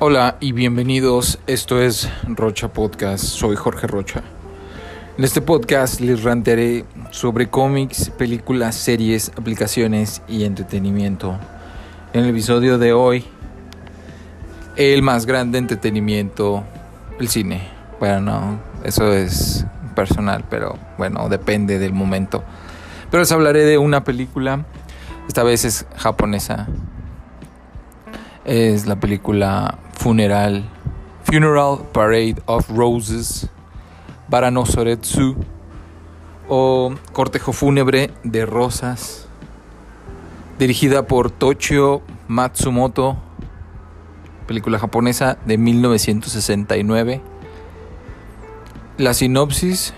Hola y bienvenidos, esto es Rocha Podcast, soy Jorge Rocha. En este podcast les rantearé sobre cómics, películas, series, aplicaciones y entretenimiento. En el episodio de hoy, el más grande entretenimiento, el cine. Bueno, no, eso es personal, pero bueno, depende del momento. Pero les hablaré de una película, esta vez es japonesa. Es la película Funeral, Funeral Parade of Roses, Baranosoretsu o Cortejo Fúnebre de Rosas, dirigida por Toshio Matsumoto, película japonesa de 1969. La sinopsis,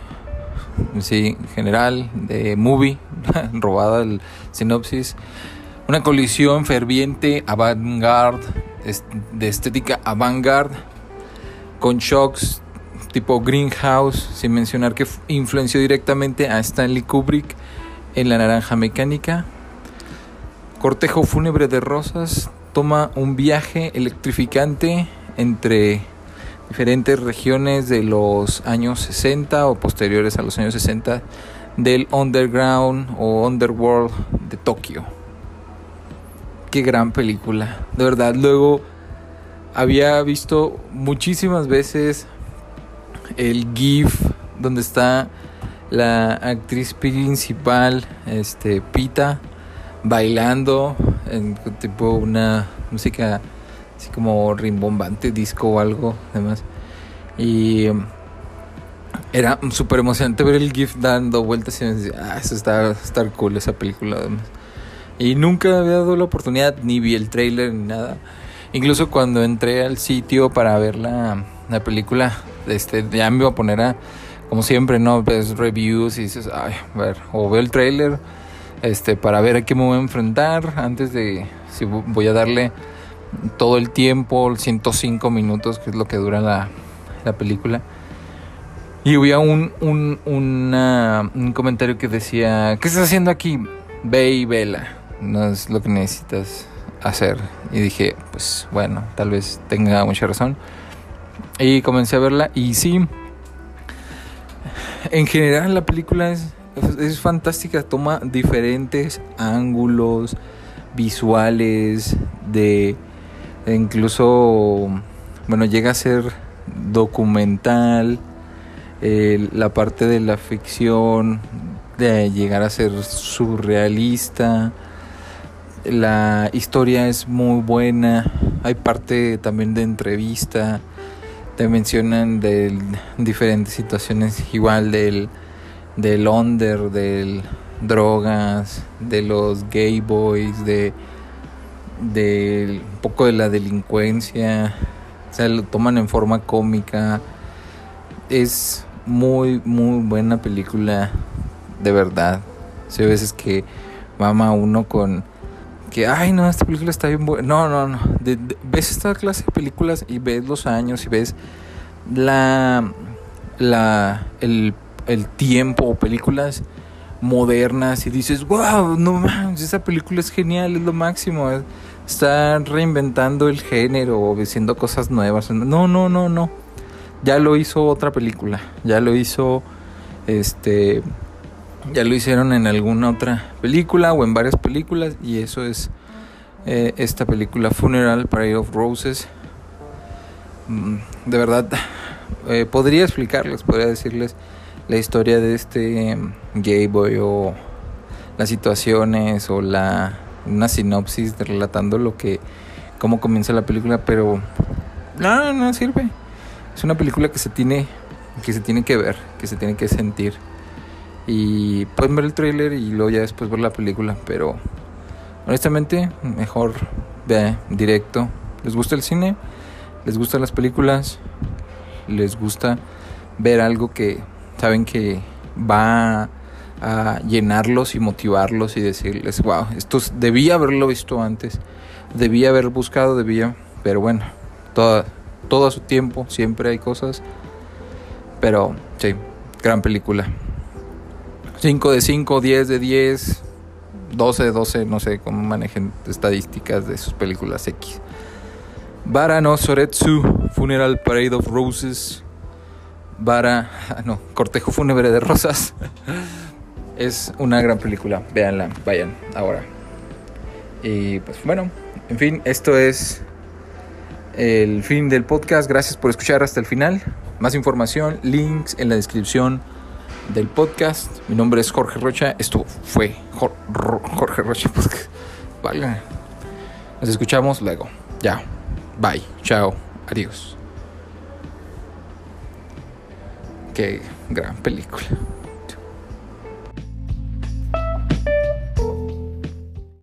sí, general, de movie, robada el sinopsis. Una colisión ferviente, avant-garde de estética avant-garde, con shocks tipo Greenhouse, sin mencionar que influenció directamente a Stanley Kubrick en La Naranja Mecánica. Cortejo fúnebre de rosas toma un viaje electrificante entre diferentes regiones de los años 60 o posteriores a los años 60 del underground o underworld de Tokio qué gran película. De verdad, luego había visto muchísimas veces el GIF donde está la actriz principal, este Pita, bailando en tipo una música así como rimbombante, disco o algo demás. Y era súper emocionante ver el GIF dando vueltas y me decía, ah, eso está, está cool esa película además. Y nunca había dado la oportunidad, ni vi el trailer ni nada. Incluso cuando entré al sitio para ver la, la película, este, ya me iba a poner a, como siempre, ¿no? Ves reviews y dices, ay, a ver, o veo el trailer, este, para ver a qué me voy a enfrentar antes de, si voy a darle todo el tiempo, 105 minutos, que es lo que dura la, la película. Y había un, un, un comentario que decía, ¿qué estás haciendo aquí? Ve y vela no es lo que necesitas hacer. Y dije, pues bueno, tal vez tenga mucha razón. Y comencé a verla y sí, en general la película es, es fantástica, toma diferentes ángulos visuales, de incluso, bueno, llega a ser documental, la parte de la ficción, de llegar a ser surrealista la historia es muy buena. Hay parte también de entrevista. Te mencionan de diferentes situaciones, igual del, del under, del drogas, de los gay boys, de, de un poco de la delincuencia. O sea, lo toman en forma cómica. Es muy, muy buena película, de verdad. hay veces que mama uno con que, ay, no, esta película está bien buena. No, no, no. ves esta clase de películas y ves los años y ves la, la, el, el tiempo o películas modernas y dices, wow, no mames, esa película es genial, es lo máximo. Está reinventando el género o diciendo cosas nuevas. No, no, no, no. Ya lo hizo otra película. Ya lo hizo este ya lo hicieron en alguna otra película o en varias películas y eso es eh, esta película Funeral Parade of Roses. Mm, de verdad, eh, podría explicarles, podría decirles la historia de este gay boy o las situaciones o la una sinopsis relatando lo que cómo comienza la película, pero no, no sirve. Es una película que se tiene que se tiene que ver, que se tiene que sentir. Y pueden ver el trailer y luego ya después ver la película. Pero honestamente, mejor ve directo. ¿Les gusta el cine? ¿Les gustan las películas? ¿Les gusta ver algo que saben que va a llenarlos y motivarlos y decirles, wow, esto debía haberlo visto antes, debía haber buscado, debía, pero bueno, todo, todo a su tiempo, siempre hay cosas, pero sí, gran película. 5 de 5, 10 de 10, 12 de 12, no sé cómo manejen estadísticas de sus películas X. Bara no Soretsu, Funeral Parade of Roses. Bara, ah, no, Cortejo Fúnebre de Rosas. es una gran película, véanla, vayan ahora. Y pues bueno, en fin, esto es el fin del podcast. Gracias por escuchar hasta el final. Más información, links en la descripción del podcast. Mi nombre es Jorge Rocha. Esto fue Jorge Rocha Podcast. Nos escuchamos luego. Ya. Bye. Chao. Adiós. Qué gran película.